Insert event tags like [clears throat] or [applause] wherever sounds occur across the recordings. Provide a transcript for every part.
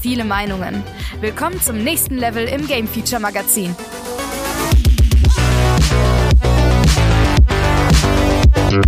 Viele Meinungen. Willkommen zum nächsten Level im Game Feature Magazin. Hallo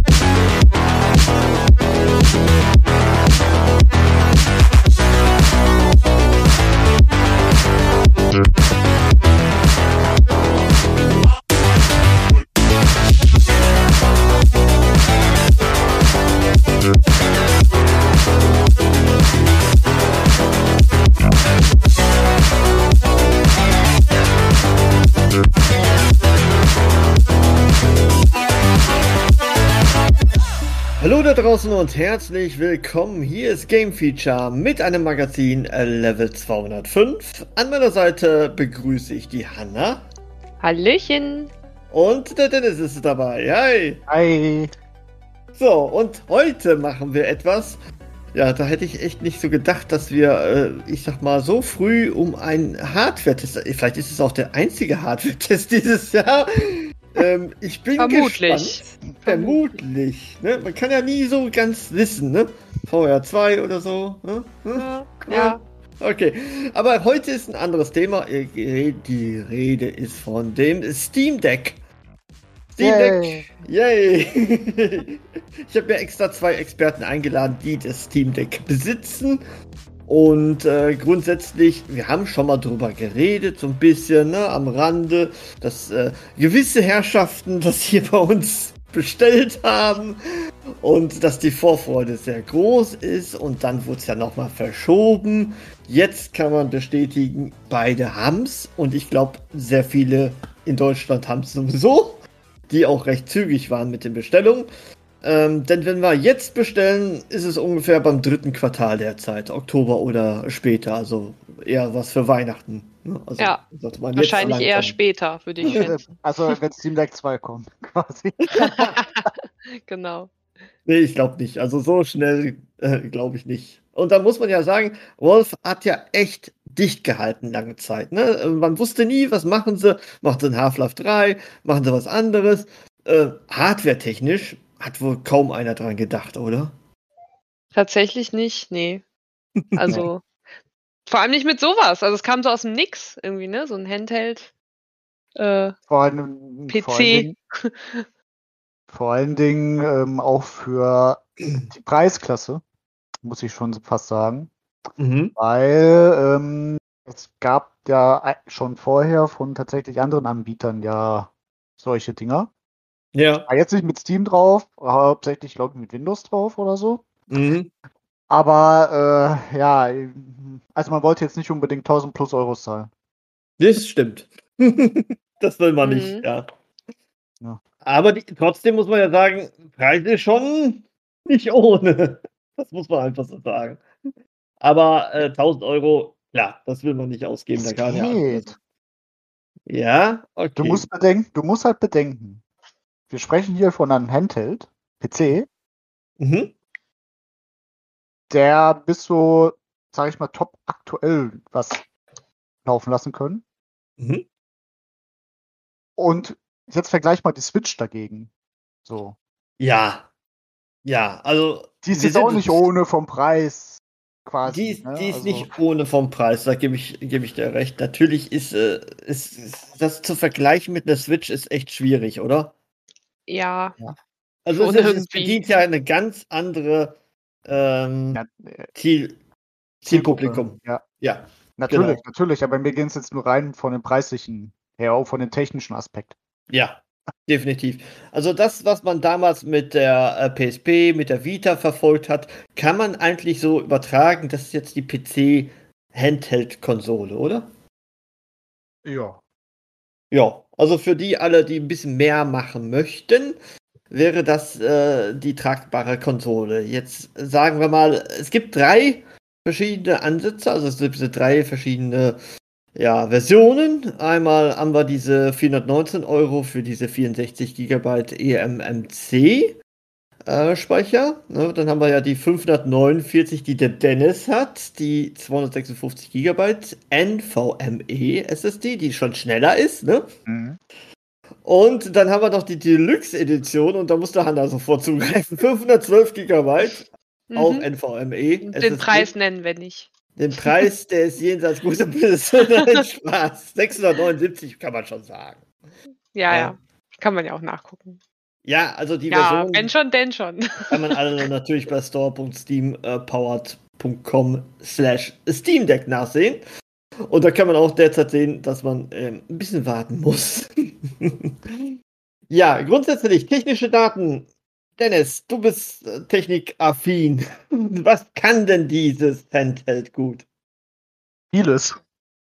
da draußen und herzlich willkommen. Hier ist Game Feature mit einem Magazin äh, Level 205. An meiner Seite begrüße ich die Hanna Hallöchen. und der Dennis ist dabei. Hi. Hi. So, und heute machen wir etwas. Ja, da hätte ich echt nicht so gedacht, dass wir, äh, ich sag mal, so früh um einen Hardware-Test, vielleicht ist es auch der einzige Hardware-Test [laughs] dieses Jahr. Ähm, ich bin Vermutlich. gespannt. Vermutlich. Ne? Man kann ja nie so ganz wissen, ne? VR2 oder so. Ne? Hm? Ja, ja. Okay, aber heute ist ein anderes Thema. Die Rede ist von dem Steam Deck. Steam Deck. Yay! [laughs] ich habe mir extra zwei Experten eingeladen, die das Steam Deck besitzen. Und äh, grundsätzlich, wir haben schon mal drüber geredet, so ein bisschen ne, am Rande, dass äh, gewisse Herrschaften das hier bei uns bestellt haben und dass die Vorfreude sehr groß ist und dann wurde es ja nochmal verschoben. Jetzt kann man bestätigen, beide haben's und ich glaube, sehr viele in Deutschland haben es sowieso, die auch recht zügig waren mit den Bestellungen. Ähm, denn wenn wir jetzt bestellen, ist es ungefähr beim dritten Quartal der Zeit, Oktober oder später, also eher was für Weihnachten. ne? Also Ja, sollte man jetzt Wahrscheinlich eher später, würde ich [laughs] schätzen. Also wenn Steam Deck 2 kommt, [laughs] quasi. [laughs] genau. Nee, ich glaube nicht. Also so schnell äh, glaube ich nicht. Und da muss man ja sagen, Wolf hat ja echt dicht gehalten lange Zeit. Ne? Äh, Man wusste nie, was machen sie. Machen sie ein Half-Life 3? Machen sie was anderes? Äh, Hardware-technisch hat wohl kaum einer dran gedacht, oder? Tatsächlich nicht, nee. [laughs] Also, vor allem nicht mit sowas. Also, es kam so aus dem Nix irgendwie, ne? So ein Handheld. Äh, Vor allem, PC. Vor allen Dingen, vor allen Dingen ähm, auch für [clears throat] die Preisklasse, muss ich schon fast sagen. Mhm. Weil ähm, es gab ja ei- schon vorher von tatsächlich anderen Anbietern ja solche Dinger. Ja. Ah, Jetzt nicht mit Steam drauf, hauptsächlich, glaube ich, mit Windows drauf oder so. Mhm. Aber äh, ja, also man wollte jetzt nicht unbedingt 1000 plus Euros zahlen. Das stimmt. [laughs] das will man nicht, Mhm. ja. Ja. Aber die, trotzdem muss man ja sagen, Preise schon nicht ohne. Das muss man einfach so sagen. Aber äh, 1000 Euro, klar, das will man nicht ausgeben. Es Da kann ja, geht. ja, okay. Du musst bedenken, du musst halt bedenken. Wir sprechen hier von einem Handheld, PC, mhm. der bis so, sag ich mal, top aktuell was laufen lassen können. Mhm. Und jetzt vergleich mal die Switch dagegen. So. Ja. Ja, also. Die ist jetzt auch nicht ohne vom Preis quasi. Die ist, ne? die ist Also, nicht ohne vom Preis, da gebe ich, gebe ich dir recht. Natürlich ist, äh, ist, ist das zu vergleichen mit einer Switch ist echt schwierig, oder? Ja, Also es, ist- es irgendwie. bedient ja eine ganz andere ähm, ja, äh, Ziel, Zielpublikum. Ja, Ja, natürlich, Genau. natürlich. Aber mir ging es jetzt nur rein von dem preislichen her, auch von dem technischen Aspekt. ja, definitiv. Also das, was man damals mit der äh, PSP, mit der Vita verfolgt hat, kann man eigentlich so übertragen. Das ist jetzt die PC Handheld-Konsole, oder? Ja. Ja, also für die alle, die ein bisschen mehr machen möchten, wäre das äh, die tragbare Konsole. Jetzt sagen wir mal, es gibt drei verschiedene Ansätze, also es gibt drei verschiedene ja, Versionen. Einmal haben wir diese 419 Euro für diese 64 GB eMMC. Äh, Speicher. Ne? Dann haben wir ja die 549, die der Dennis hat, die 256 GB NVMe SSD, die schon schneller ist. Ne? Mhm. Und dann haben wir noch die Deluxe-Edition und da muss der Hanna sofort zugreifen. [laughs] 512 GB, mhm. auch NVMe. Den SSD. Preis nennen wir nicht. Den Preis, der ist jenseits guter [laughs] Böse. Nein, Spaß. 679 kann man schon sagen. Ja, ja, ja. Kann man ja auch nachgucken. Ja, also die ja, Version. Wenn schon, denn schon. Kann man alle natürlich bei store.steampowered.com slash Steam Deck nachsehen. Und da kann man auch derzeit sehen, dass man ähm, ein bisschen warten muss. [laughs] ja, grundsätzlich technische Daten. Dennis, du bist äh, technikaffin. [laughs] Was kann denn dieses Handheld gut? Vieles.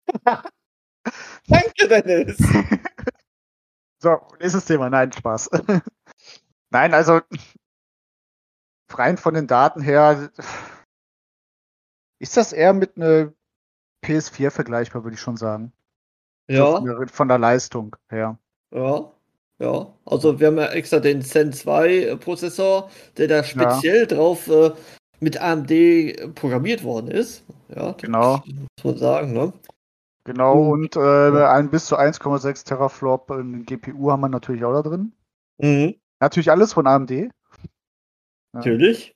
[laughs] Danke, Dennis. so, nächstes Thema. Nein, Spaß. Nein, also rein von den Daten her ist das eher mit einer PS4 vergleichbar, würde ich schon sagen. Ja. Von, der, von, der, Leistung her. Ja. Ja. Also wir haben ja extra den Zen 2 Prozessor, der da speziell ja. drauf äh, mit AMD programmiert worden ist. Ja, genau. Muss man sagen, ne? Genau, und, und äh, ein bis zu 1,6 Teraflop in GPU haben wir natürlich auch da drin. Mhm. Natürlich alles von AMD. Ja. Natürlich.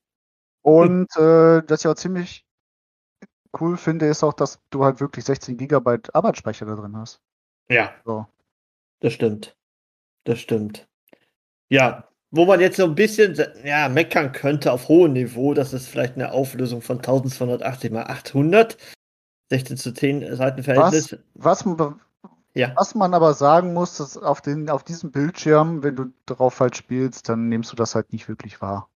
Und äh, das ja auch ziemlich cool finde, ist auch, dass du halt wirklich 16 GB Arbeitsspeicher da drin hast. Ja. So. Das stimmt. Das stimmt. Ja, wo man jetzt so ein bisschen ja, meckern könnte auf hohem Niveau, das ist vielleicht eine Auflösung von 1280 mal 800. 16 zu 10 Seitenverhältnis. Was, was, ja. was man aber sagen muss, dass auf, den, auf diesem Bildschirm, wenn du drauf halt spielst, dann nimmst du das halt nicht wirklich wahr.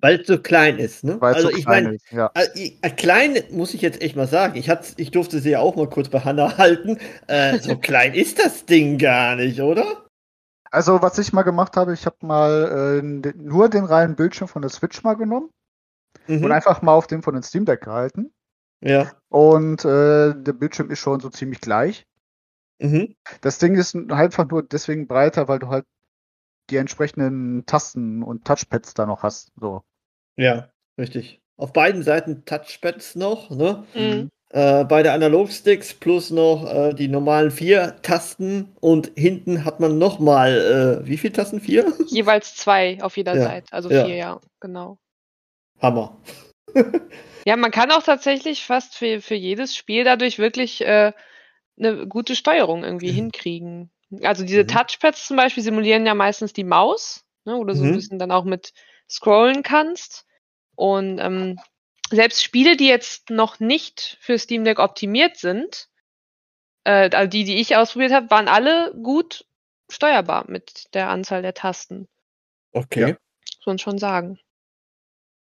Weil es so klein ist, ne? Weil also so ich meine, ja. äh, äh, klein muss ich jetzt echt mal sagen. Ich, hat, ich durfte sie ja auch mal kurz bei Hanna halten. Äh, so [laughs] klein ist das Ding gar nicht, oder? Also was ich mal gemacht habe, ich habe mal äh, nur den reinen Bildschirm von der Switch mal genommen mhm. und einfach mal auf dem von den Steam Deck gehalten. Ja. Und äh, der Bildschirm ist schon so ziemlich gleich. Mhm. Das Ding ist einfach nur deswegen breiter, weil du halt die entsprechenden Tasten und Touchpads da noch hast. So. Ja, richtig. Auf beiden Seiten Touchpads noch, ne? Mhm. Äh, beide Analogsticks plus noch äh, die normalen vier Tasten und hinten hat man nochmal, äh, wie viele Tasten? Vier? [laughs] Jeweils zwei auf jeder ja. Seite, also ja. vier, ja, genau. Hammer. [laughs] ja, man kann auch tatsächlich fast für, für jedes Spiel dadurch wirklich äh, eine gute Steuerung irgendwie mhm. hinkriegen. Also diese mhm. Touchpads zum Beispiel simulieren ja meistens die Maus, ne, wo du so ein mhm. bisschen dann auch mit scrollen kannst. Und ähm, selbst Spiele, die jetzt noch nicht für Steam Deck optimiert sind, äh, also die, die ich ausprobiert habe, waren alle gut steuerbar mit der Anzahl der Tasten. Okay. Ja. Muss man schon sagen.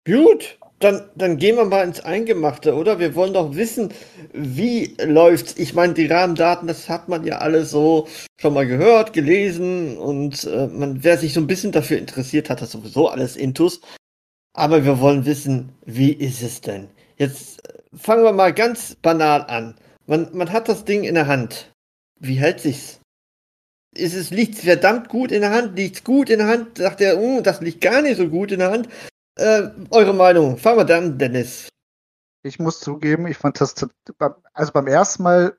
Gut, dann, dann gehen wir mal ins Eingemachte, oder? Wir wollen doch wissen, wie läuft's. Ich meine, die Rahmendaten, das hat man ja alle so schon mal gehört, gelesen und äh, man, wer sich so ein bisschen dafür interessiert, hat das sowieso alles intus. Aber wir wollen wissen, wie ist es denn? Jetzt äh, fangen wir mal ganz banal an. Man, man hat das Ding in der Hand. Wie hält sich's? Ist es liegt verdammt gut in der Hand? Liegt's gut in der Hand? Sagt er, uh, das liegt gar nicht so gut in der Hand. Äh, eure Meinung. Fangen wir dann, Dennis. Ich muss zugeben, ich fand das also beim ersten Mal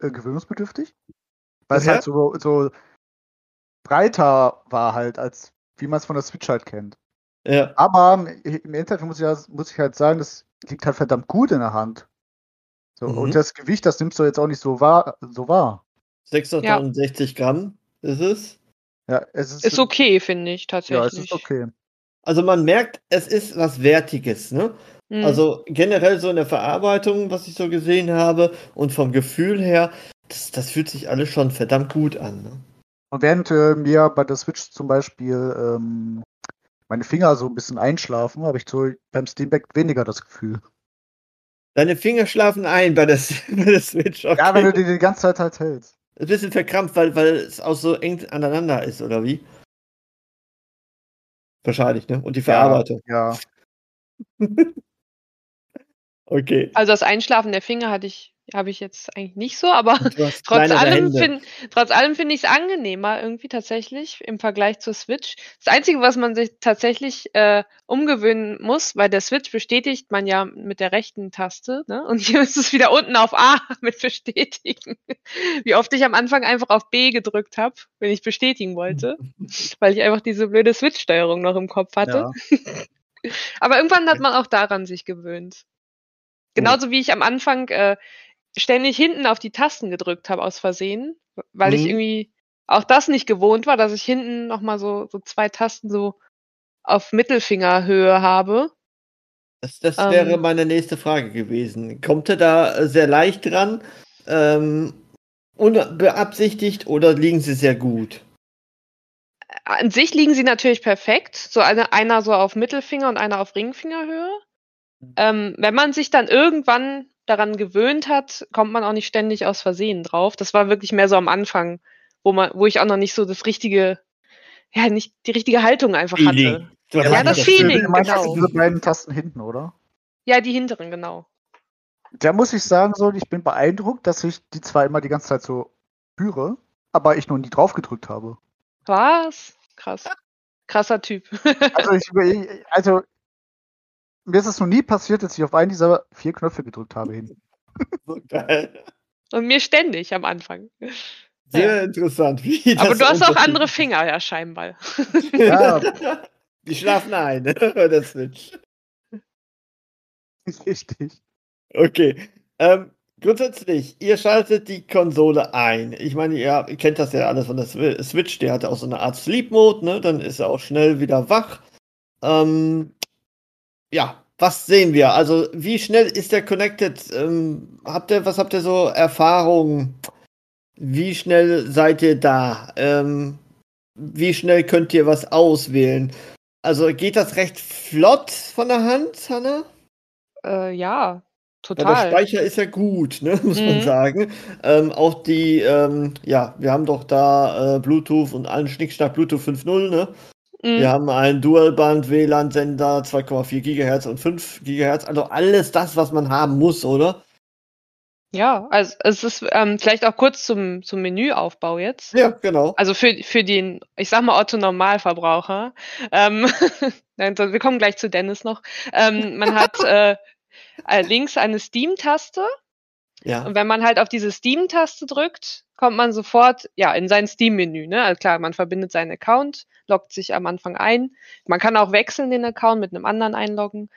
äh, gewöhnungsbedürftig, weil es halt so, so breiter war halt, als wie man es von der Switch halt kennt. Ja. Aber im Endeffekt muss ich, muss ich halt sagen, das liegt halt verdammt gut in der Hand. So, mhm. Und das Gewicht, das nimmst du jetzt auch nicht so wahr. So wahr. 669 ja. Gramm ist es. Ja, es ist, ist okay, finde ich tatsächlich. Ja, es ist okay. Also man merkt, es ist was Wertiges, ne? Mhm. Also generell so in der Verarbeitung, was ich so gesehen habe und vom Gefühl her, das, das fühlt sich alles schon verdammt gut an. Ne? Und während äh, mir bei der Switch zum Beispiel ähm, meine Finger so ein bisschen einschlafen, habe ich so beim Steam Deck weniger das Gefühl. Deine Finger schlafen ein bei der, [laughs] bei der Switch. Okay. Ja, wenn du die die ganze Zeit halt hältst. Ein bisschen verkrampft, weil, weil es auch so eng aneinander ist, oder wie? Wahrscheinlich, ne? Und die Verarbeitung. Ja. [laughs] okay. Also das Einschlafen der Finger hatte ich habe ich jetzt eigentlich nicht so, aber [laughs] trotz allem, find, trotz allem finde ich es angenehmer irgendwie tatsächlich im Vergleich zur Switch. Das Einzige, was man sich tatsächlich äh, umgewöhnen muss, weil der Switch bestätigt man ja mit der rechten Taste, ne? [laughs] Und hier ist es wieder unten auf A [laughs] mit bestätigen. Wie oft ich am Anfang einfach auf B gedrückt habe, wenn ich bestätigen wollte, weil ich einfach diese blöde Switch-Steuerung noch im Kopf hatte. Ja. Aber irgendwann hat man auch daran sich gewöhnt. Genauso wie ich am Anfang äh, ständig hinten auf die Tasten gedrückt habe aus Versehen, weil ich Mhm. irgendwie auch das nicht gewohnt war, dass ich hinten nochmal so, so zwei Tasten so auf Mittelfingerhöhe habe. Das, das Ähm. wäre meine nächste Frage gewesen. Kommt er da sehr leicht dran? Ähm, unbeabsichtigt oder liegen sie sehr gut? An sich liegen sie natürlich perfekt. So eine, einer so auf Mittelfinger und einer auf Ringfingerhöhe. Ähm, wenn man sich dann irgendwann daran gewöhnt hat, kommt man auch nicht ständig aus Versehen drauf. Das war wirklich mehr so am Anfang, wo man, wo ich auch noch nicht so das richtige, ja, nicht die richtige Haltung einfach hatte. Du Ja, das das Feeling, meinst genau. diese beiden Tasten hinten, oder? Ja, die hinteren, genau. Da muss ich sagen, so, ich bin beeindruckt, dass ich die zwar immer die ganze Zeit so spüre, aber ich noch nie drauf gedrückt habe. Was? Krass. Krasser Typ. [laughs] Also, ich, also mir ist es noch nie passiert, dass ich auf einen dieser vier Knöpfe gedrückt habe hinten. [laughs] so geil. Und mir ständig am Anfang. Sehr interessant. Wie Aber du hast auch andere Finger, ja, scheinbar. Ja, [laughs] Die schlafen ein, bei [laughs] der Switch. richtig. Okay. Ähm, grundsätzlich, ihr schaltet die Konsole ein. Ich meine, ihr ihr kennt das ja alles von der Swi- Switch. Der hat auch so eine Art Sleep Mode, ne? Dann ist er auch schnell wieder wach. Ähm, ja, was sehen wir? Also, wie schnell ist der connected? Ähm, habt ihr, was habt ihr so Erfahrungen? Wie schnell seid ihr da? Ähm, wie schnell könnt ihr was auswählen? Also, geht das recht flott von der Hand, Hannah? Äh, ja, total. der Speicher ist ja gut, ne, [laughs] muss man Mhm. sagen. Ähm, auch die, ähm, ja, wir haben doch da äh, Bluetooth und allen Schnickschnack Bluetooth 5.0, ne? Mhm. Wir haben einen Dualband-WLAN-Sender, 2,4 GHz und 5 GHz, also alles das, was man haben muss, oder? Ja, also es ist ähm, vielleicht auch kurz zum, zum Menüaufbau jetzt. Ja, genau. Also für, für den, ich sag mal, Otto-Normalverbraucher. Ähm, [laughs] wir kommen gleich zu Dennis noch. Ähm, man hat [laughs] äh, äh, links eine Steam-Taste Ja. und wenn man halt auf diese Steam-Taste drückt, kommt man sofort ja in sein Steam-Menü. Ne? Also klar, man verbindet seinen Account, loggt sich am Anfang ein. Man kann auch wechseln den Account mit einem anderen einloggen.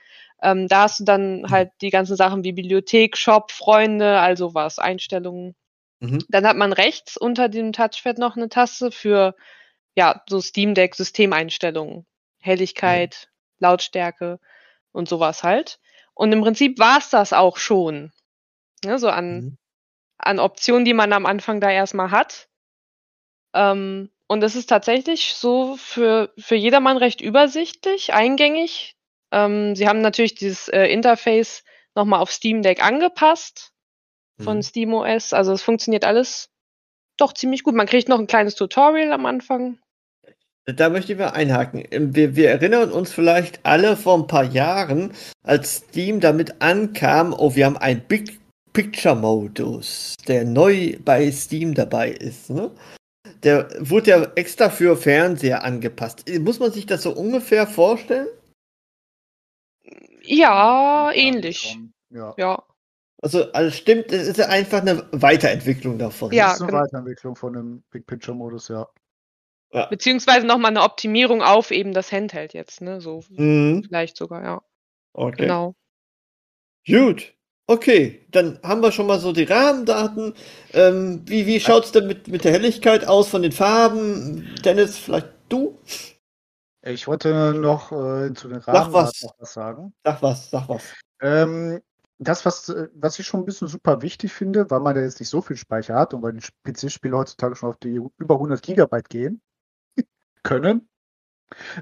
Ähm, da hast du dann halt die ganzen Sachen wie Bibliothek, Shop, Freunde, also was, Einstellungen. Mhm. Dann hat man rechts unter dem Touchpad noch eine Taste für ja so Steam Deck Systemeinstellungen, Helligkeit, Lautstärke und sowas halt. Und im Prinzip war's das auch schon. Ne, so an Mhm. An Optionen, die man am Anfang da erstmal hat. Ähm, und es ist tatsächlich so für, für jedermann recht übersichtlich, eingängig. Ähm, sie haben natürlich dieses äh, Interface nochmal auf Steam Deck angepasst von Mhm. SteamOS. Also es funktioniert alles doch ziemlich gut. Man kriegt noch ein kleines Tutorial am Anfang. Da möchte ich mal einhaken. Ähm, Wir, wir erinnern uns vielleicht alle vor ein paar Jahren, als Steam damit ankam, oh, wir haben einen Big Picture Modus, der neu bei Steam dabei ist. Ne? Der wurde ja extra für Fernseher angepasst. Muss man sich das so ungefähr vorstellen? Ja, ähnlich. Ja. Ja. Also, also stimmt, es ist ja einfach eine Weiterentwicklung davon. Ja, das ist eine genau. Weiterentwicklung von dem Big Picture Modus, ja. Beziehungsweise nochmal eine Optimierung auf eben das Handheld jetzt, ne? So Mhm. vielleicht sogar, ja. Okay. Genau. Gut. Okay, dann haben wir schon mal so die Rahmendaten. Ähm, wie wie schaut es denn mit, mit der Helligkeit aus von den Farben? Dennis, vielleicht du? Ich wollte noch äh, zu den was. Rahmendaten noch was sagen. Sag was, sag was. Ähm, das, was, was ich schon ein bisschen super wichtig finde, weil man da jetzt nicht so viel Speicher hat und weil die PC-Spiele heutzutage schon auf die über 100 Gigabyte gehen [laughs] können,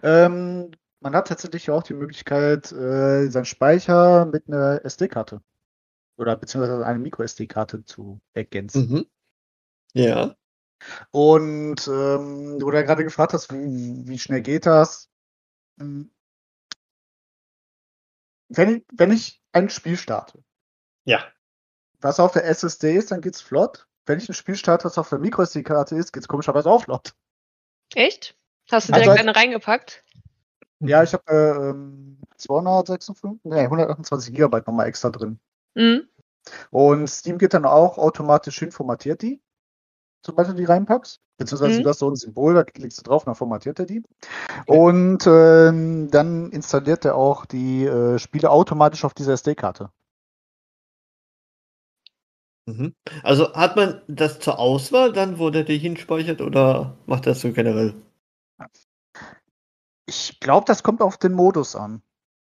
ähm, man hat tatsächlich auch die Möglichkeit, äh, seinen Speicher mit einer SD-Karte oder beziehungsweise eine Micro-SD-Karte zu ergänzen. Mhm. Ja. Und ähm, du da gerade gefragt hast, wie, wie schnell geht das? ähm, wenn, ich, wenn ich ein Spiel starte, Ja. was auf der SSD ist, dann geht's flott. Wenn ich ein Spiel starte, was auf der MicroSD-Karte ist, geht's komischerweise auch flott. Echt? Hast du Also direkt als- eine reingepackt? Ja, ich habe äh, ähm, 256, nee, 128 Gigabyte nochmal extra drin. Mhm. Und Steam geht dann auch automatisch hin, formatiert die, sobald du die reinpackst. Beziehungsweise Mhm. du hast so ein Symbol, da klickst du drauf, dann formatiert er die. Und ähm, dann installiert er auch die äh, Spiele automatisch auf dieser SD-Karte. Mhm. Also hat man das zur Auswahl dann, wo der die hinspeichert, oder macht das so generell? Ich glaube, das kommt auf den Modus an.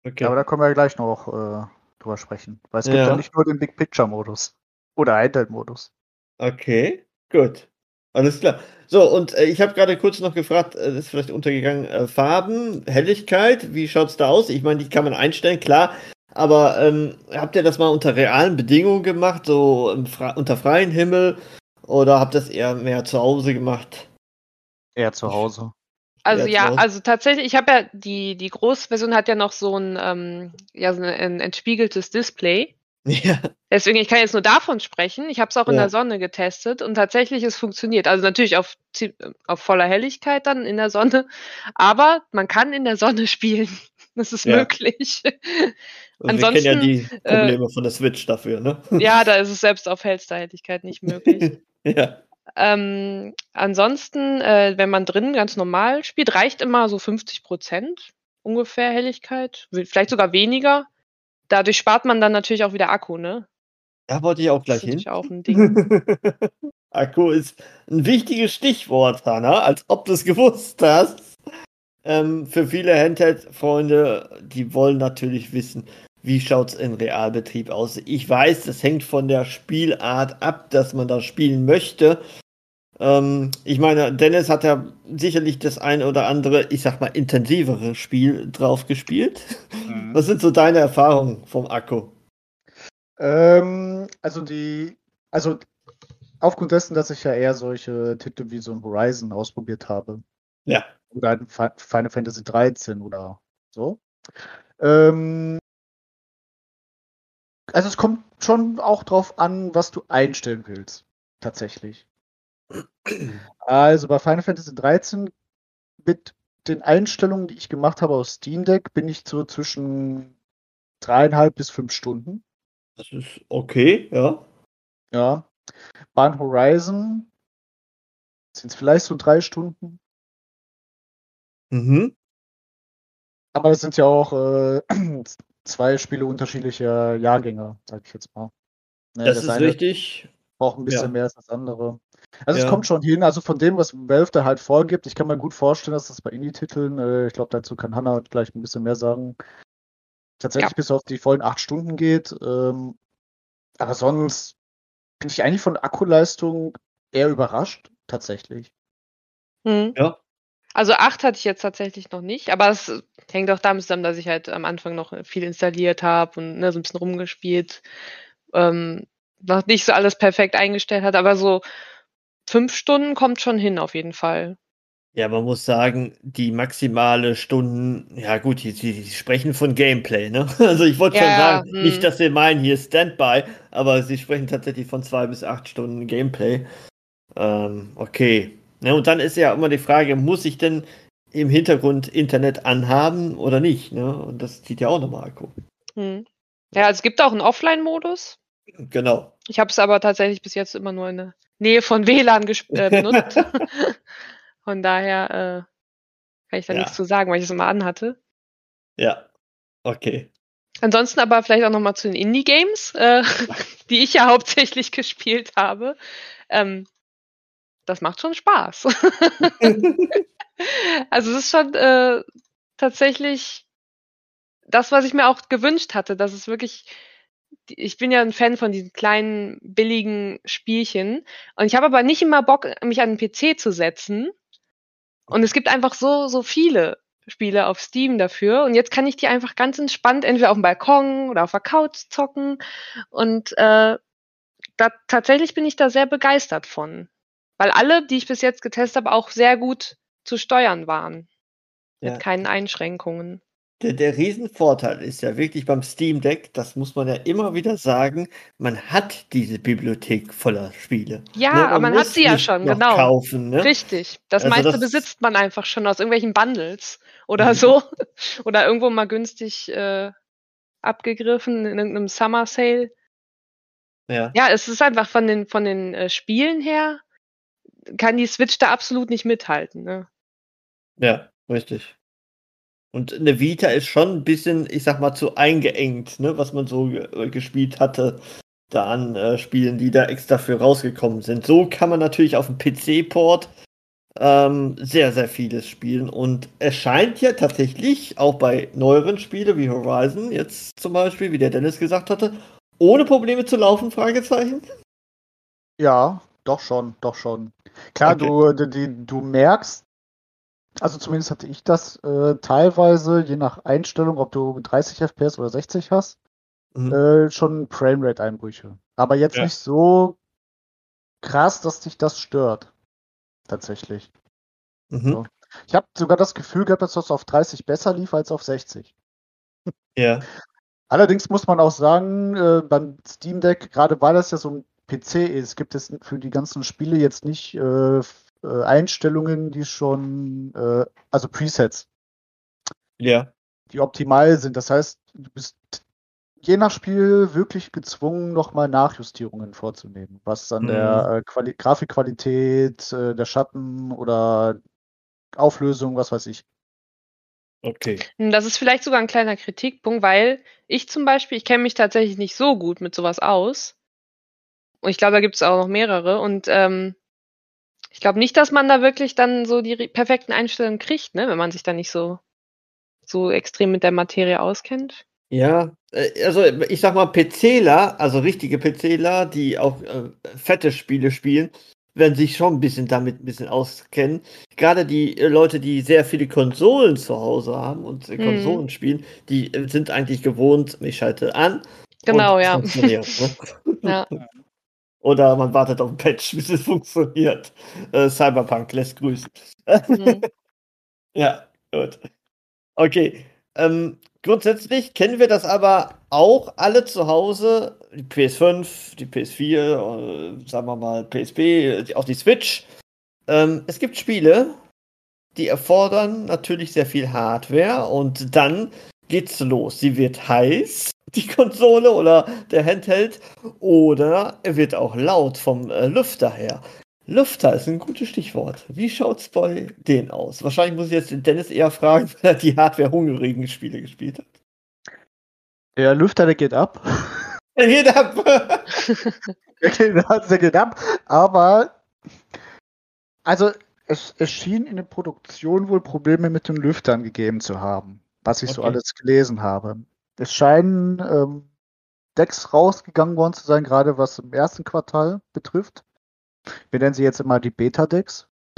Okay. Aber da können wir gleich noch äh, drüber sprechen. Weil es gibt Ja. ja nicht nur den Big Picture-Modus. Oder Handheld-Modus. Okay, gut. Alles klar. So, und äh, ich habe gerade kurz noch gefragt, äh, das ist vielleicht untergegangen, äh, Farben, Helligkeit, wie schaut's da aus? Ich meine, die kann man einstellen, klar. Aber ähm, habt ihr das mal unter realen Bedingungen gemacht, so im Fre unter freiem Himmel? Oder habt ihr das eher mehr zu Hause gemacht? Eher zu Hause. Also Ja, also tatsächlich, ich habe ja die, die Großversion hat ja noch so ein, ähm, ja, so ein, entspiegeltes Display. [laughs] Ja. Deswegen, ich kann jetzt nur davon sprechen. Ich habe es auch in Ja. der Sonne getestet und tatsächlich, es funktioniert. Also natürlich auf, zie- auf voller Helligkeit dann in der Sonne, aber man kann in der Sonne [laughs] spielen. Das ist Ja. möglich. Und [laughs] wir kennen ja Ansonsten, die Probleme von der Switch dafür, ne? ja, da ist es selbst auf hellster Helligkeit nicht möglich. ja. Ähm, ansonsten, äh, wenn man drin ganz normal spielt, reicht immer so 50 Prozent ungefähr Helligkeit, vielleicht sogar weniger. Dadurch spart man dann natürlich auch wieder Akku, ne? Da wollte ich auch gleich hin. auch ein Ding. [laughs] Akku ist ein wichtiges Stichwort, Hanna, als ob du es gewusst hast. Ähm, für viele Handheld-Freunde, die wollen natürlich wissen, wie schaut es in Realbetrieb aus. Ich weiß, das hängt von der Spielart ab, dass man da spielen möchte. Ähm, ich meine, Dennis hat ja sicherlich das ein oder andere, ich sag mal, intensivere Spiel drauf gespielt. Was sind so deine Erfahrungen vom Akku? Ähm, also die, also aufgrund dessen, dass ich ja eher solche Titel wie so ein Horizon ausprobiert habe. Ja. Oder Final Fantasy 13 oder so. Ähm, also es kommt schon auch drauf an, was du einstellen willst. Tatsächlich. Also bei Final Fantasy 13 mit den Einstellungen, die ich gemacht habe aus Steam Deck, bin ich so zwischen dreieinhalb bis fünf Stunden. Das ist okay, ja. Ja. Bahn Horizon sind es vielleicht so drei Stunden. Mhm. Aber das sind ja auch äh, [clears throat] zwei Spiele unterschiedlicher Jahrgänge, sag ich jetzt mal. Ne, Das, ist eine richtig. braucht ein bisschen ja. mehr als das andere. Also Ja. es kommt schon hin, also von dem, was Valve da halt vorgibt, ich kann mir gut vorstellen, dass das bei Indie-Titeln, äh, ich glaube, dazu kann Hannah gleich ein bisschen mehr sagen, tatsächlich Ja. bis auf die vollen acht Stunden geht. Ähm, aber sonst bin ich eigentlich von Akkuleistung eher überrascht, tatsächlich. Hm. Ja. Also acht hatte ich jetzt tatsächlich noch nicht, aber es hängt auch damit zusammen, dass ich halt am Anfang noch viel installiert habe und ne, so ein bisschen rumgespielt, ähm, noch nicht so alles perfekt eingestellt hat, aber so fünf Stunden kommt schon hin auf jeden Fall. Ja, man muss sagen, die maximale Stunden, ja gut, die, die, die sprechen von Gameplay, ne? [laughs] Also ich wollte schon Ja, sagen, hm. nicht, dass sie meinen, hier Standby, aber sie sprechen tatsächlich von zwei bis acht Stunden Gameplay. Ähm, okay. Ne, und dann ist ja immer die Frage, muss ich denn im Hintergrund Internet anhaben oder nicht? Ne? Und das zieht ja auch nochmal Akku. Hm. Ja, also es gibt auch einen Offline-Modus. Genau. Ich habe es aber tatsächlich bis jetzt immer nur in der Nähe von WLAN äh, [laughs] benutzt. Von daher äh, kann ich da Ja. nichts zu sagen, weil ich es immer anhatte. Ja. Okay. Ansonsten aber vielleicht auch nochmal zu den Indie-Games, äh, [laughs] die ich ja hauptsächlich gespielt habe. Ähm, das macht schon Spaß. [laughs] [laughs] also es ist schon äh, tatsächlich das, was ich mir auch gewünscht hatte, dass es wirklich, ich bin ja ein Fan von diesen kleinen, billigen Spielchen und ich habe aber nicht immer Bock, mich an den PC zu setzen. Und es gibt einfach so, so viele Spiele auf Steam dafür. Und jetzt kann ich die einfach ganz entspannt entweder auf dem Balkon oder auf der Couch zocken. Und äh, da, tatsächlich bin ich da sehr begeistert von. Weil alle, die ich bis jetzt getestet habe, auch sehr gut zu steuern waren. Ja. Mit keinen Einschränkungen. Der, der Riesenvorteil ist ja wirklich beim Steam Deck, das muss man ja immer wieder sagen, man hat diese Bibliothek voller Spiele. Ja, ne? aber man hat sie ja schon, genau. Kaufen, ne? Richtig. Das also meiste das besitzt man einfach schon aus irgendwelchen Bundles oder mhm. so. [laughs] oder irgendwo mal günstig äh, abgegriffen in irgendeinem Summer Sale. Ja. Ja, es ist einfach von den, von den äh, Spielen her, kann die Switch da absolut nicht mithalten. Ne? Ja, richtig. Und eine Vita ist schon ein bisschen, ich sag mal, zu eingeengt, ne, was man so äh, gespielt hatte, da an äh, Spielen, die da extra für rausgekommen sind. So kann man natürlich auf dem PC-Port ähm, sehr, sehr vieles spielen. Und es scheint ja tatsächlich, auch bei neueren Spielen wie Horizon, jetzt zum Beispiel, wie der Dennis gesagt hatte, ohne Probleme zu laufen, Fragezeichen? Ja, doch schon, doch schon. Klar, okay. du, du, du merkst, also zumindest hatte ich das äh, teilweise, je nach Einstellung, ob du 30 FPS oder 60 hast, mhm. äh, schon Framerate-Einbrüche. Aber jetzt ja. nicht so krass, dass dich das stört. Tatsächlich. Mhm. So. Ich habe sogar das Gefühl gehabt, dass das auf 30 besser lief als auf 60. Ja. Allerdings muss man auch sagen, äh, beim Steam Deck, gerade weil das ja so ein PC ist, gibt es für die ganzen Spiele jetzt nicht äh, äh, Einstellungen, die schon, äh, also Presets. Ja. Die optimal sind. Das heißt, du bist je nach Spiel wirklich gezwungen, nochmal Nachjustierungen vorzunehmen, was an mhm. der äh, Quali Grafikqualität, äh, der Schatten oder Auflösung, was weiß ich. Okay. Das ist vielleicht sogar ein kleiner Kritikpunkt, weil ich zum Beispiel, ich kenne mich tatsächlich nicht so gut mit sowas aus. Und ich glaube, da gibt es auch noch mehrere. Und ähm, ich glaube nicht, dass man da wirklich dann so die perfekten Einstellungen kriegt, ne, wenn man sich da nicht so, so extrem mit der Materie auskennt. Ja, äh, also ich sag mal, PCler, also richtige PCler, die auch äh, fette Spiele spielen, werden sich schon ein bisschen damit ein bisschen auskennen. Gerade die äh, Leute, die sehr viele Konsolen zu Hause haben und äh, Konsolen mhm. spielen, die sind eigentlich gewohnt, ich schalte an. Genau, ja. Ne? [laughs] ja. [laughs] Oder man wartet auf ein Patch, [laughs] bis es funktioniert. Äh, Cyberpunk lässt grüßen. Mhm. [laughs] ja, gut. Okay. Ähm, grundsätzlich kennen wir das aber auch alle zu Hause. Die PS5, die PS4, äh, sagen wir mal PSP, auch die Switch. Ähm, es gibt Spiele, die erfordern natürlich sehr viel Hardware und dann geht's los. Sie wird heiß die Konsole oder der Handheld oder er wird auch laut vom äh, Lüfter her. Lüfter ist ein gutes Stichwort. Wie schaut's bei denen aus? Wahrscheinlich muss ich jetzt den Dennis eher fragen, [laughs] weil er die Hardware-hungrigen Spiele gespielt hat. Der Lüfter, der geht ab. Der geht ab. [laughs] der, geht, der geht ab, aber also es, es schien in der Produktion wohl Probleme mit den Lüftern gegeben zu haben, was ich okay. so alles gelesen habe. Es scheinen ähm, Decks rausgegangen worden zu sein, gerade was im ersten Quartal betrifft. Wir nennen sie jetzt immer die Beta-Decks. [laughs]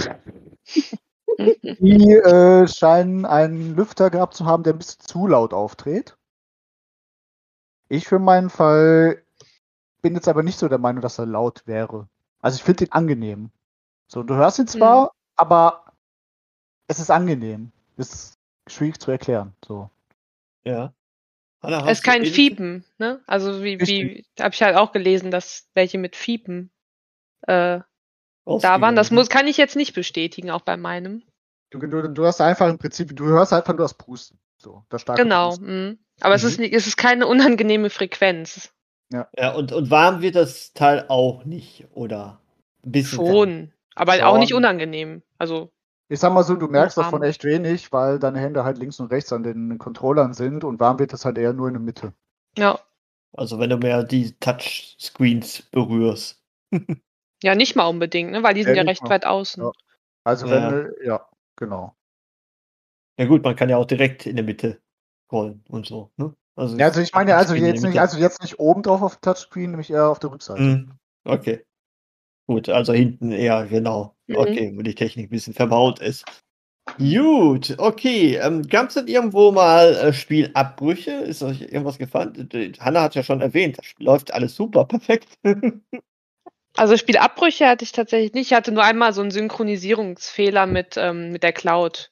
die äh, scheinen einen Lüfter gehabt zu haben, der ein bisschen zu laut auftritt. Ich für meinen Fall bin jetzt aber nicht so der Meinung, dass er laut wäre. Also ich finde ihn angenehm. So, du hörst ihn zwar, mhm. aber es ist angenehm. Das ist schwierig zu erklären. So. Ja. Anna, es ist kein Fiepen, ne? Also wie, wie habe ich halt auch gelesen, dass welche mit Fiepen äh, da waren. Das muss, kann ich jetzt nicht bestätigen, auch bei meinem. Du, du, du hast einfach im Prinzip, du hörst einfach nur das Pusten. So, das starke Genau. Mh. Aber mhm. es, ist, es ist keine unangenehme Frequenz. Ja, ja und, und warm wird das Teil auch nicht, oder? Ein bisschen Schon, warm. aber Schon. auch nicht unangenehm. Also ich sag mal so, du merkst davon echt wenig, weil deine Hände halt links und rechts an den Controllern sind und warm wird das halt eher nur in der Mitte. Ja. Also wenn du mehr die Touchscreens berührst. ja, nicht mal unbedingt, ne? weil die sind ja, ja recht mal. weit außen. Ja. Also wenn, ja. ja, genau. Ja gut, man kann ja auch direkt in der Mitte rollen und so. Ne? Also, ja, also ich meine also jetzt nicht, also jetzt nicht oben drauf auf dem Touchscreen, nämlich eher auf der Rückseite. Mm, okay. Gut, also hinten eher, genau. Mhm. Okay, wo die Technik ein bisschen verbaut ist. Gut, okay. Ähm, Gab es denn irgendwo mal äh, Spielabbrüche? Ist euch irgendwas gefallen? Hanna hat ja schon erwähnt, das läuft alles super, perfekt. [laughs] also Spielabbrüche hatte ich tatsächlich nicht. Ich hatte nur einmal so einen Synchronisierungsfehler mit, ähm, mit der Cloud.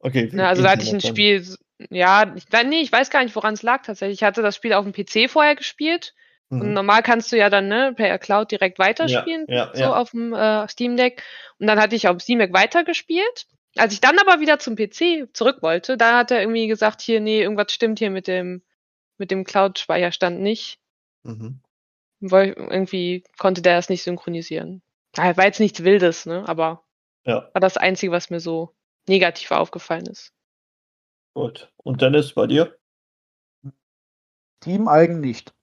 Okay. Ne, also da hatte ich ein Spiel, ja, ich, nee, ich weiß gar nicht, woran es lag tatsächlich. Ich hatte das Spiel auf dem PC vorher gespielt. Mhm. Und normal kannst du ja dann ne, per Cloud direkt weiterspielen, ja, ja, so ja. auf dem äh, Steam Deck. Und dann hatte ich auf Steam Deck weitergespielt. Als ich dann aber wieder zum PC zurück wollte, da hat er irgendwie gesagt, hier, nee, irgendwas stimmt hier mit dem, mit dem Cloud-Speicherstand nicht. Mhm. Weil irgendwie konnte der das nicht synchronisieren. War jetzt nichts Wildes, ne? Aber ja. war das Einzige, was mir so negativ aufgefallen ist. Gut. Und Dennis, bei dir? Team eigen nicht.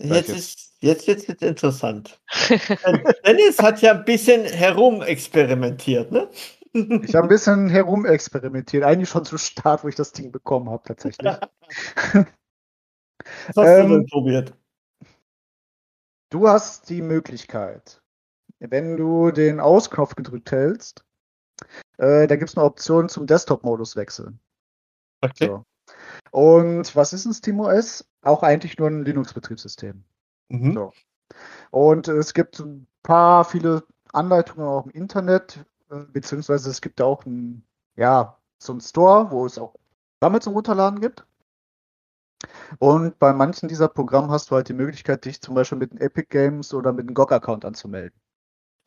Jetzt ist jetzt jetzt jetzt interessant. Dennis hat ja ein bisschen herumexperimentiert, ne? Ich habe ein bisschen herumexperimentiert, eigentlich schon zu Start, wo ich das Ding bekommen habe, tatsächlich. Was hast ähm, du denn probiert? Du hast die Möglichkeit, wenn du den Ausknopf gedrückt hältst, äh, da gibt es eine Option zum Desktop-Modus wechseln. Okay. So. Und was ist ein SteamOS? Auch eigentlich nur ein Linux-Betriebssystem. Mhm. So. Und es gibt ein paar, viele Anleitungen auch im Internet, äh, beziehungsweise es gibt auch ein, ja, so einen Store, wo es auch Programme zum Runterladen gibt. Und bei manchen dieser Programme hast du halt die Möglichkeit, dich zum Beispiel mit den Epic Games oder mit einem GOG-Account anzumelden.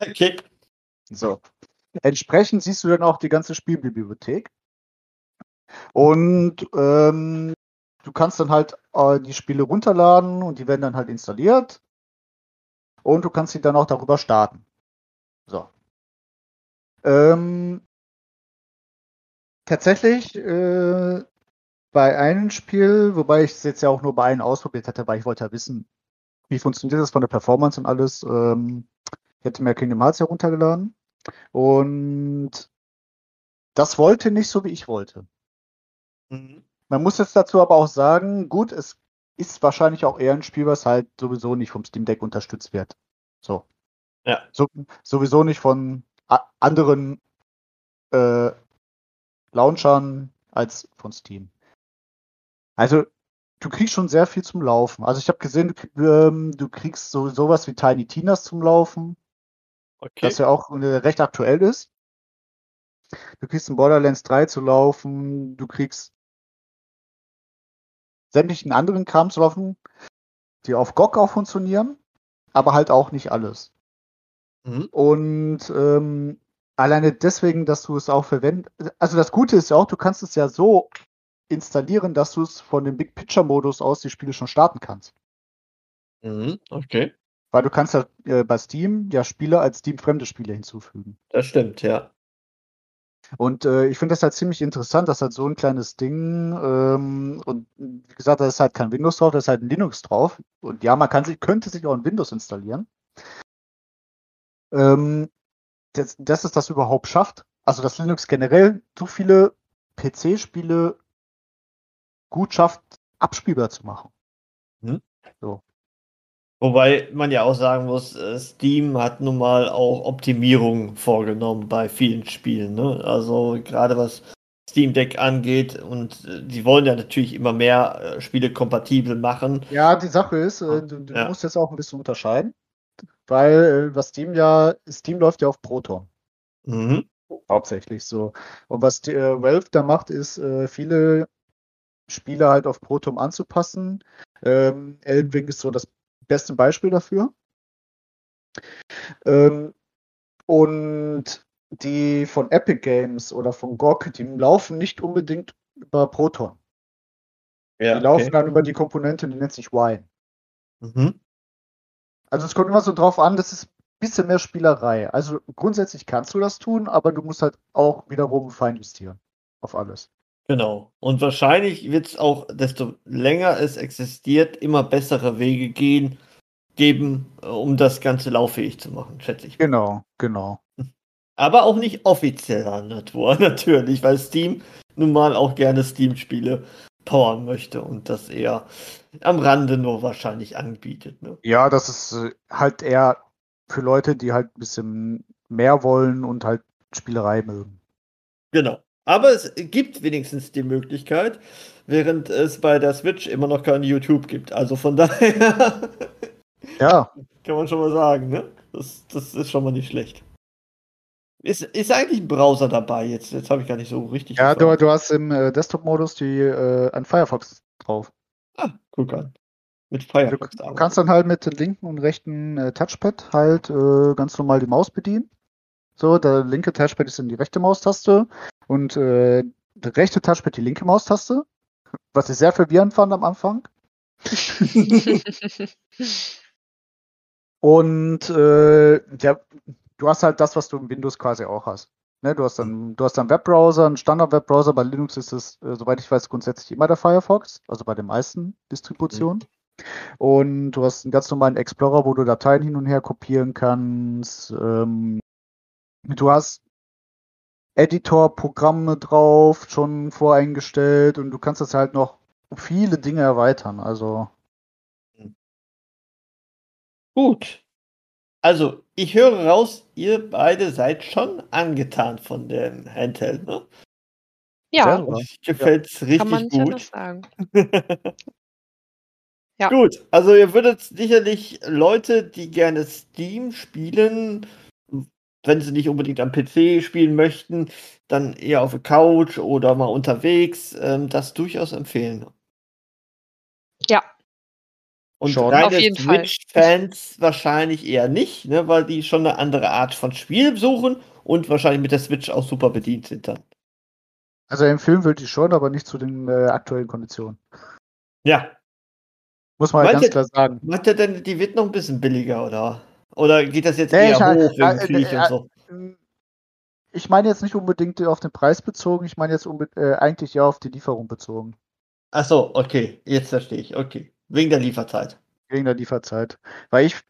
Okay. So. Entsprechend siehst du dann auch die ganze Spielbibliothek. Und ähm, du kannst dann halt äh, die Spiele runterladen und die werden dann halt installiert. Und du kannst sie dann auch darüber starten. So. Ähm, tatsächlich äh, bei einem Spiel, wobei ich es jetzt ja auch nur bei einem ausprobiert hatte, weil ich wollte ja wissen, wie funktioniert das von der Performance und alles. Ähm, ich hätte mir Kingdom Hearts heruntergeladen und das wollte nicht so, wie ich wollte. Mhm. Man muss jetzt dazu aber auch sagen, gut, es ist wahrscheinlich auch eher ein Spiel, was halt sowieso nicht vom Steam Deck unterstützt wird. So. Ja. So, sowieso nicht von anderen äh, Launchern als von Steam. Also, du kriegst schon sehr viel zum Laufen. Also, ich habe gesehen, du, ähm, du, kriegst so sowas wie Tiny Tinas zum Laufen. Okay. Das ja auch äh, recht aktuell ist. Du kriegst ein Borderlands 3 zu laufen. Du kriegst sämtlichen anderen Kram zu laufen, die auf GOG auch funktionieren, aber halt auch nicht alles. Mhm. Und ähm, alleine deswegen, dass du es auch verwendest, also das Gute ist ja auch, du kannst es ja so installieren, dass du es von dem Big Picture Modus aus die Spiele schon starten kannst. Mhm, okay. Weil du kannst ja äh, bei Steam ja Spiele als Steam-fremde Spiele hinzufügen. Das stimmt, ja. Und äh, ich finde das halt ziemlich interessant, dass halt so ein kleines Ding ähm, und wie gesagt, da ist halt kein Windows drauf, da ist halt ein Linux drauf. Und ja, man kann sich, könnte sich auch ein Windows installieren. Ähm, dass, dass es das überhaupt schafft. Also dass Linux generell so viele PC-Spiele gut schafft, abspielbar zu machen. Hm? So. Wobei man ja auch sagen muss, äh, Steam hat nun mal auch Optimierungen vorgenommen bei vielen Spielen. Ne? Also gerade was Steam Deck angeht und äh, die wollen ja natürlich immer mehr äh, Spiele kompatibel machen. Ja, die Sache ist, du, du ja. musst jetzt auch ein bisschen unterscheiden, weil was Steam ja, Steam läuft ja auf Proton. Mhm. Hauptsächlich so. Und was die, äh, Valve da macht, ist, äh, viele Spiele halt auf Proton anzupassen. Ähm, Elden Ring ist so das beste Beispiel dafür. Ähm, und die von Epic Games oder von GOG, die laufen nicht unbedingt über Proton. Ja, die laufen dann über die Komponente, die nennt sich Wine. Mhm. Also es kommt immer so drauf an, das ist ein bisschen mehr Spielerei. Also grundsätzlich kannst du das tun, aber du musst halt auch wiederum feinjustieren auf alles. Genau. Und wahrscheinlich wird es auch, desto länger es existiert, immer bessere Wege gehen, geben, äh, um das Ganze lauffähig zu machen, schätze ich. Genau, genau. [laughs] Aber auch nicht offizieller Natur, [laughs] natürlich, weil Steam nun mal auch gerne Steam-Spiele powern möchte und das eher am Rande nur wahrscheinlich anbietet. Ne? Ja, das ist äh, halt eher für Leute, die halt ein bisschen mehr wollen und halt Spielerei mögen. Genau. Aber es gibt wenigstens die Möglichkeit, während es bei der Switch immer noch kein YouTube gibt. Also von [laughs] daher. Ja. Kann man schon mal sagen, ne? Das, das ist schon mal nicht schlecht. Ist, ist eigentlich ein Browser dabei jetzt? Jetzt habe ich gar nicht so richtig. Ja, du, du, hast im äh, Desktop-Modus die äh, ein Firefox drauf. Ah, guck an. Mit Firefox. Du, du kannst dann halt mit dem linken und rechten äh, Touchpad halt äh, ganz normal die Maus bedienen. So, der linke Touchpad ist dann die rechte Maustaste und äh, der rechte Touchpad die linke Maustaste. Was ich sehr verwirrend fand am Anfang. [laughs] und äh, ja, du hast halt das, was du im Windows quasi auch hast. Ne, du hast dann, du hast dann Webbrowser, einen Standard-Webbrowser. Bei Linux ist es, äh, soweit ich weiß, grundsätzlich immer der Firefox, also bei den meisten Distributionen. Mhm. Und du hast einen ganz normalen Explorer, wo du Dateien hin und her kopieren kannst. Ähm, du hast Editor-Programme drauf, schon voreingestellt und du kannst das halt noch viele Dinge erweitern. Also. Gut. Also, ich höre raus, ihr beide seid schon angetan von dem Handheld, ne? Ja. Euch gefällt es ja. richtig Kann man gut. sagen. [laughs] ja. Gut, also ihr würdet sicherlich Leute, die gerne Steam spielen, wenn sie nicht unbedingt am PC spielen möchten, dann eher auf der Couch oder mal unterwegs, ähm, das durchaus empfehlen. Ja, und Schon. reine Switch-Fans wahrscheinlich eher nicht, ne, weil die schon eine andere Art von Spiel suchen und wahrscheinlich mit der Switch auch super bedient sind dann. Also empfehlen würde ich schon, aber nicht zu den äh, aktuellen Konditionen. Ja. Muss man halt ganz klar sagen. Meint ihr denn, die wird noch ein bisschen billiger, oder? Oder geht das jetzt nee, eher hoch wegen äh, Krieg äh, und so? Äh, ich meine jetzt nicht unbedingt auf den Preis bezogen, ich meine jetzt äh, eigentlich eher auf die Lieferung bezogen. Ach so, okay, jetzt verstehe ich, okay. Wegen der Lieferzeit. Wegen der Lieferzeit. Weil ich,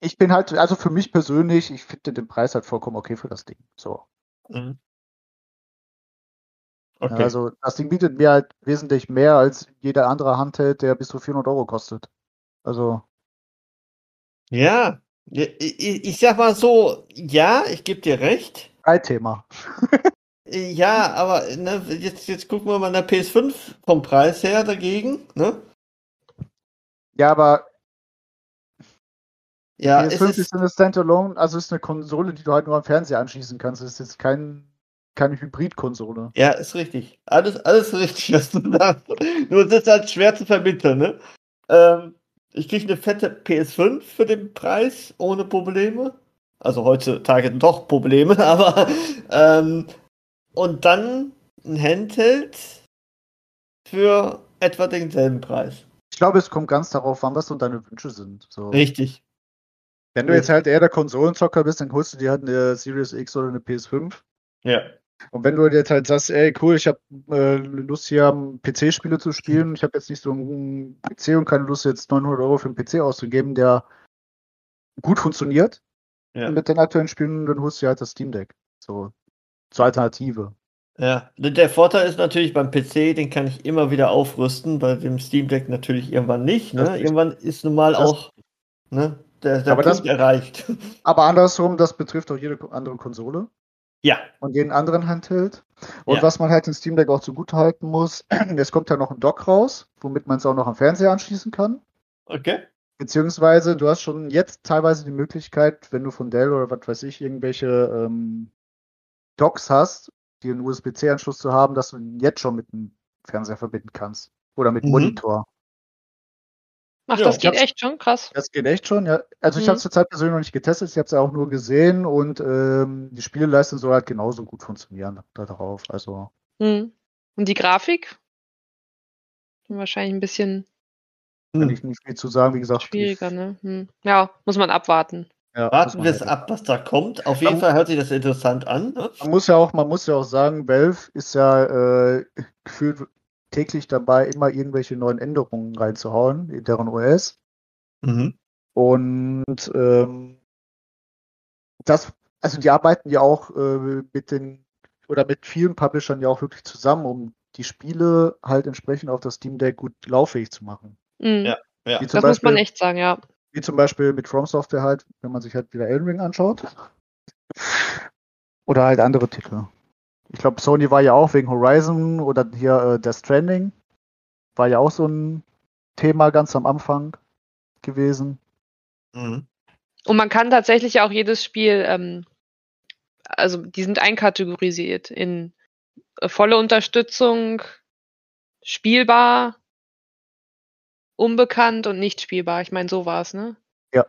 ich bin halt, also für mich persönlich, ich finde den Preis halt vollkommen okay für das Ding. So. Mhm. Okay. Also das Ding bietet mir halt wesentlich mehr als jeder andere Handheld, der bis zu 400 Euro kostet. Also. Ja, ich, ich sag mal so, ja, ich gebe dir recht. Ein Thema. ja, aber ne, jetzt, jetzt gucken wir mal nach PS5 vom Preis her dagegen. Ne? Ja, aber ja, PS5 ist, ist eine Standalone, also ist eine Konsole, die du halt nur am Fernseher anschließen kannst. Das ist jetzt kein, keine Hybrid-Konsole. Ja, ist richtig. Alles, alles richtig, was du sagst. Nur es ist halt schwer zu vermitteln, ne? Ähm, ich kriege eine fette PS5 für den Preis ohne Probleme. Also heutzutage doch Probleme, [laughs] aber ähm, und dann ein Handheld für etwa denselben Preis. Ich glaube, es kommt ganz darauf an, was so deine Wünsche sind. So. Richtig. Wenn du jetzt halt eher der Konsolenzocker bist, dann holst du dir halt eine Series X oder eine PS5. Ja. Und wenn du jetzt halt sagst, ey, cool, ich habe äh, Lust hier am PC-Spiele zu spielen, ich habe jetzt nicht so einen PC und keine Lust jetzt 900 Euro für einen PC auszugeben, der gut funktioniert ja. mit den aktuellen Spielen, dann holst du halt das Steam Deck. So, zur Alternative. Ja, der Vorteil ist natürlich beim PC, den kann ich immer wieder aufrüsten, bei dem Steam Deck natürlich irgendwann nicht. Ne? Irgendwann ist nun mal auch ne, der, der aber Punkt das, erreicht. Aber andersrum, das betrifft auch jede andere Konsole. Ja. Und jeden anderen Handheld. Und ja. was man halt im Steam Deck auch zugute halten muss, [clears throat] es kommt ja noch ein Dock raus, womit man es auch noch am Fernseher anschließen kann. Okay. Beziehungsweise du hast schon jetzt teilweise die Möglichkeit, wenn du von Dell oder was weiß ich, irgendwelche ähm, Docks hast, die einen USB-C-Anschluss zu haben, dass du ihn jetzt schon mit dem Fernseher verbinden kannst. Oder mit mhm. Monitor. Ach, ja, das geht echt schon, krass. Das geht echt schon, ja. Also mhm. ich habe es zurzeit persönlich noch nicht getestet, ich habe es ja auch nur gesehen und ähm, die Spieleleistung soll halt genauso gut funktionieren darauf. Also. Mhm. Und die Grafik? Wahrscheinlich ein bisschen. Kann ich nicht viel zu sagen, wie gesagt. Schwieriger, ne? Hm. Ja, muss man abwarten. Ja, Warten wir es ab, was da kommt. Auf jeden man, Fall hört sich das interessant an. Man muss ja auch, man muss ja auch sagen, Valve ist ja äh, gefühlt täglich dabei, immer irgendwelche neuen Änderungen reinzuhauen in deren OS. Mhm. Und ähm, das, also die arbeiten ja auch äh, mit den oder mit vielen Publishern ja auch wirklich zusammen, um die Spiele halt entsprechend auf das Steam Deck gut lauffähig zu machen. Mhm. Ja, ja. Das Beispiel, muss man echt sagen, ja. Wie zum Beispiel mit From Software halt, wenn man sich halt wieder Elden Ring anschaut. Oder halt andere Titel. Ich glaube, Sony war ja auch wegen Horizon oder hier äh, Death Stranding. War ja auch so ein Thema ganz am Anfang gewesen. Mhm. Und man kann tatsächlich auch jedes Spiel ähm, also die sind einkategorisiert in äh, volle Unterstützung, spielbar, unbekannt und nicht spielbar. Ich meine, so war es, ne? Ja.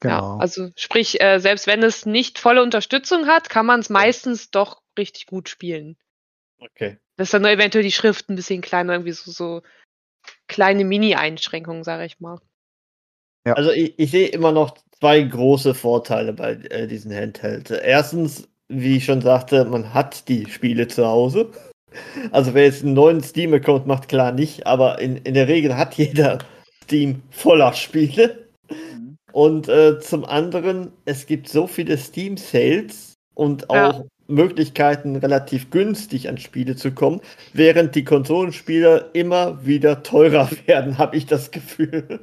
Genau. Ja, also sprich, äh, selbst wenn es nicht volle Unterstützung hat, kann man es meistens doch richtig gut spielen. Okay. Das ist dann nur eventuell die Schrift ein bisschen kleiner, irgendwie so, so kleine Mini-Einschränkungen, sage ich mal. Ja. Also ich, ich sehe immer noch zwei große Vorteile bei äh, diesen Handhelds. Erstens, wie ich schon sagte, man hat die Spiele zu Hause. [laughs] Also wer jetzt einen neuen Steam-Account macht, klar nicht, aber in, in der Regel hat jeder Steam voller Spiele. Mhm. Und äh, zum anderen, es gibt so viele Steam-Sales und auch ja. Möglichkeiten, relativ günstig an Spiele zu kommen, während die Konsolenspieler immer wieder teurer [laughs] werden, habe ich das Gefühl.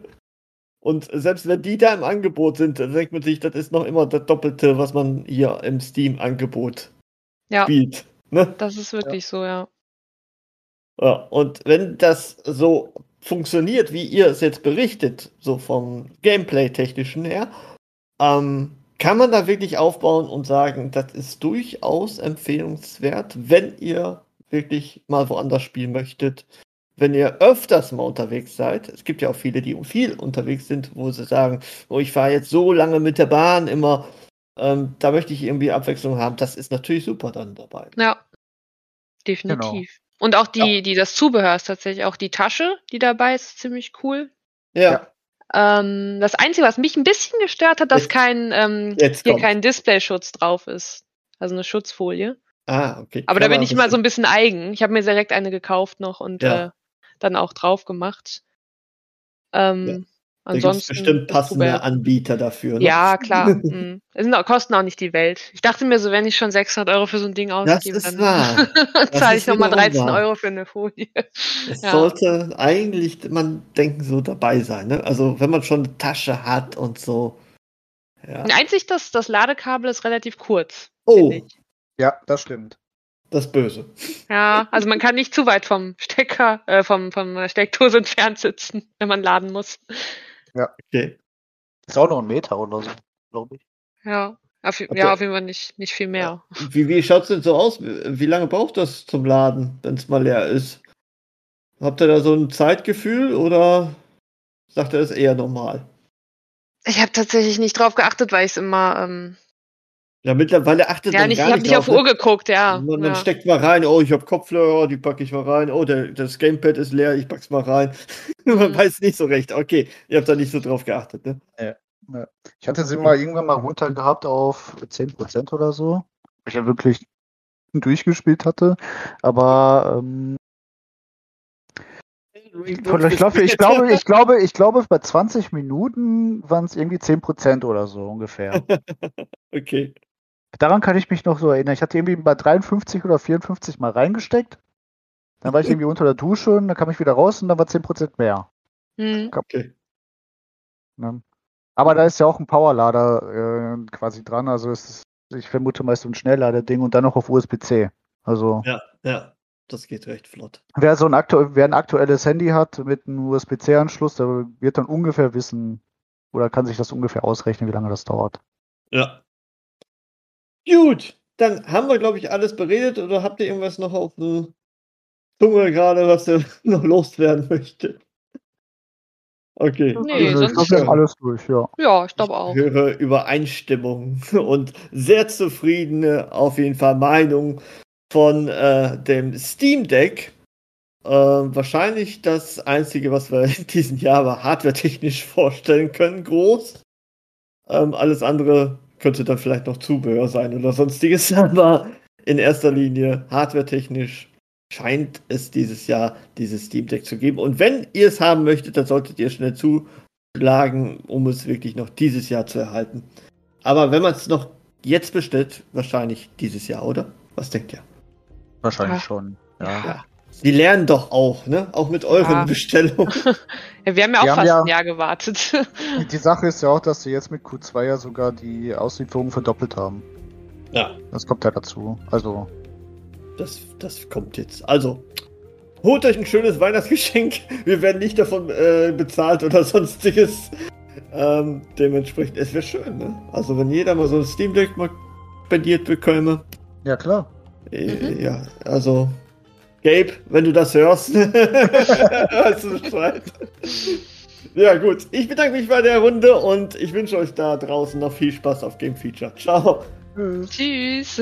Und selbst wenn die da im Angebot sind, dann denkt man sich, das ist noch immer das Doppelte, was man hier im Steam-Angebot ja. spielt. Ne? Das ist wirklich ja. so, ja. Ja, und wenn das so funktioniert, wie ihr es jetzt berichtet, so vom Gameplay-technischen her, ähm, kann man da wirklich aufbauen und sagen, das ist durchaus empfehlenswert, wenn ihr wirklich mal woanders spielen möchtet, wenn ihr öfters mal unterwegs seid, es gibt ja auch viele, die viel unterwegs sind, wo sie sagen, oh, ich fahre jetzt so lange mit der Bahn immer, ähm, da möchte ich irgendwie Abwechslung haben. Das ist natürlich super dann dabei. Ja, definitiv. Genau. Und auch die, ja. die das Zubehör ist tatsächlich auch die Tasche, die dabei ist, ziemlich cool. Ja. Ähm, das Einzige, was mich ein bisschen gestört hat, dass jetzt, kein ähm, hier kommt. kein Displayschutz drauf ist. Also eine Schutzfolie. Ah, okay. Aber Kann da bin ich immer so ein bisschen eigen. Ich habe mir direkt eine gekauft noch und ja. äh, dann auch drauf gemacht. Ähm, ja. Ansonsten da bestimmt passende Anbieter dafür. Ne? Ja, [laughs] klar. mhm. sind auch, kosten auch nicht die Welt. Ich dachte mir so, wenn ich schon 600 Euro für so ein Ding ausgebe, dann [laughs] zahle ich nochmal 13 wahr. Euro für eine Folie. Es ja. sollte eigentlich, man denken, so dabei sein. Ne? Also wenn man schon eine Tasche hat und so. Ja. Einzig das, das Ladekabel ist relativ kurz. Oh. Ja, das stimmt. Das Böse. Ja, also man kann nicht zu weit vom Stecker, äh, vom, vom Steckdose entfernt sitzen, wenn man laden muss. Ja. Okay. Ist auch noch ein Meter oder so, glaube ich. Ja. Auf, okay. Ja, auf jeden Fall nicht, nicht viel mehr. Wie, wie schaut es denn so aus? Wie lange braucht das zum Laden, wenn es mal leer ist? Habt ihr da so ein Zeitgefühl oder sagt er es eher normal? Ich habe tatsächlich nicht drauf geachtet, weil ich es immer ähm, ja, mittlerweile achtet ja, man nicht, gar ich habe nicht auf Uhr geguckt, ja. Man, man ja. steckt mal rein, oh, ich habe Kopfhörer, die packe ich mal rein. Oh, der, das Gamepad ist leer, ich pack's mal rein. [laughs] man mhm. weiß nicht so recht. Okay, ihr habt da nicht so drauf geachtet, ne? Ja. ja. Ich hatte sie mal irgendwann mal runter gehabt auf 10% oder so. weil Ich ja wirklich durchgespielt hatte. Aber ähm, ich glaube, ich glaube, ich glaube, ich glaube, bei 20 Minuten waren es irgendwie 10% oder so ungefähr. [laughs] okay. Daran kann ich mich noch so erinnern. Ich hatte irgendwie bei 53 oder 54 mal reingesteckt. Dann war ich irgendwie unter der Dusche und dann kam ich wieder raus und dann war 10% mehr. Mhm. Okay. Ne? Aber da ist ja auch ein Powerlader äh, quasi dran. Also ist, ich vermute meist ein Schnellladerding und dann noch auf USB-C. Also. Ja, ja. Das geht recht flott. Wer so ein, aktu wer ein aktuelles Handy hat mit einem USB-C-Anschluss, der wird dann ungefähr wissen oder kann sich das ungefähr ausrechnen, wie lange das dauert. Ja. Gut, dann haben wir, glaube ich, alles beredet. Oder habt ihr irgendwas noch auf der Zunge gerade, was ihr [laughs] noch loswerden möchtet? Okay. Nee, also, ich wir haben alles durch, ja. Ja, ich glaube auch. Ich höre Übereinstimmung [laughs] und sehr zufriedene, auf jeden Fall Meinung von äh, dem Steam Deck. Äh, wahrscheinlich das einzige, was wir [laughs] in diesem Jahr aber hardware-technisch vorstellen können, groß. Ähm, alles andere könnte dann vielleicht noch Zubehör sein oder sonstiges, [laughs] aber in erster Linie hardware-technisch scheint es dieses Jahr dieses Steam Deck zu geben. Und wenn ihr es haben möchtet, dann solltet ihr schnell zuschlagen, um es wirklich noch dieses Jahr zu erhalten. Aber wenn man es noch jetzt bestellt, wahrscheinlich dieses Jahr, oder? Was denkt ihr? Wahrscheinlich ja. schon, ja. ja. Die lernen doch auch, ne? Auch mit euren ja. Bestellungen. [laughs] ja, wir haben ja auch fast ja, ein Jahr gewartet. die Sache ist ja auch, dass sie jetzt mit Q2 ja sogar die Auslieferung verdoppelt haben. Ja. Das kommt ja dazu. Also. Das, das kommt jetzt. Also, holt euch ein schönes Weihnachtsgeschenk. Wir werden nicht davon äh, bezahlt oder [laughs] sonstiges. Ähm, dementsprechend, es wäre schön, ne? Also, wenn jeder mal so ein Steam Deck mal spendiert bekomme. Ja, klar. Äh, mhm. Ja, also, Gabe, wenn du das hörst, [laughs] weißt du Bescheid. Ja, gut. Ich bedanke mich bei der Runde und ich wünsche euch da draußen noch viel Spaß auf Game Feature. Ciao. Tschüss.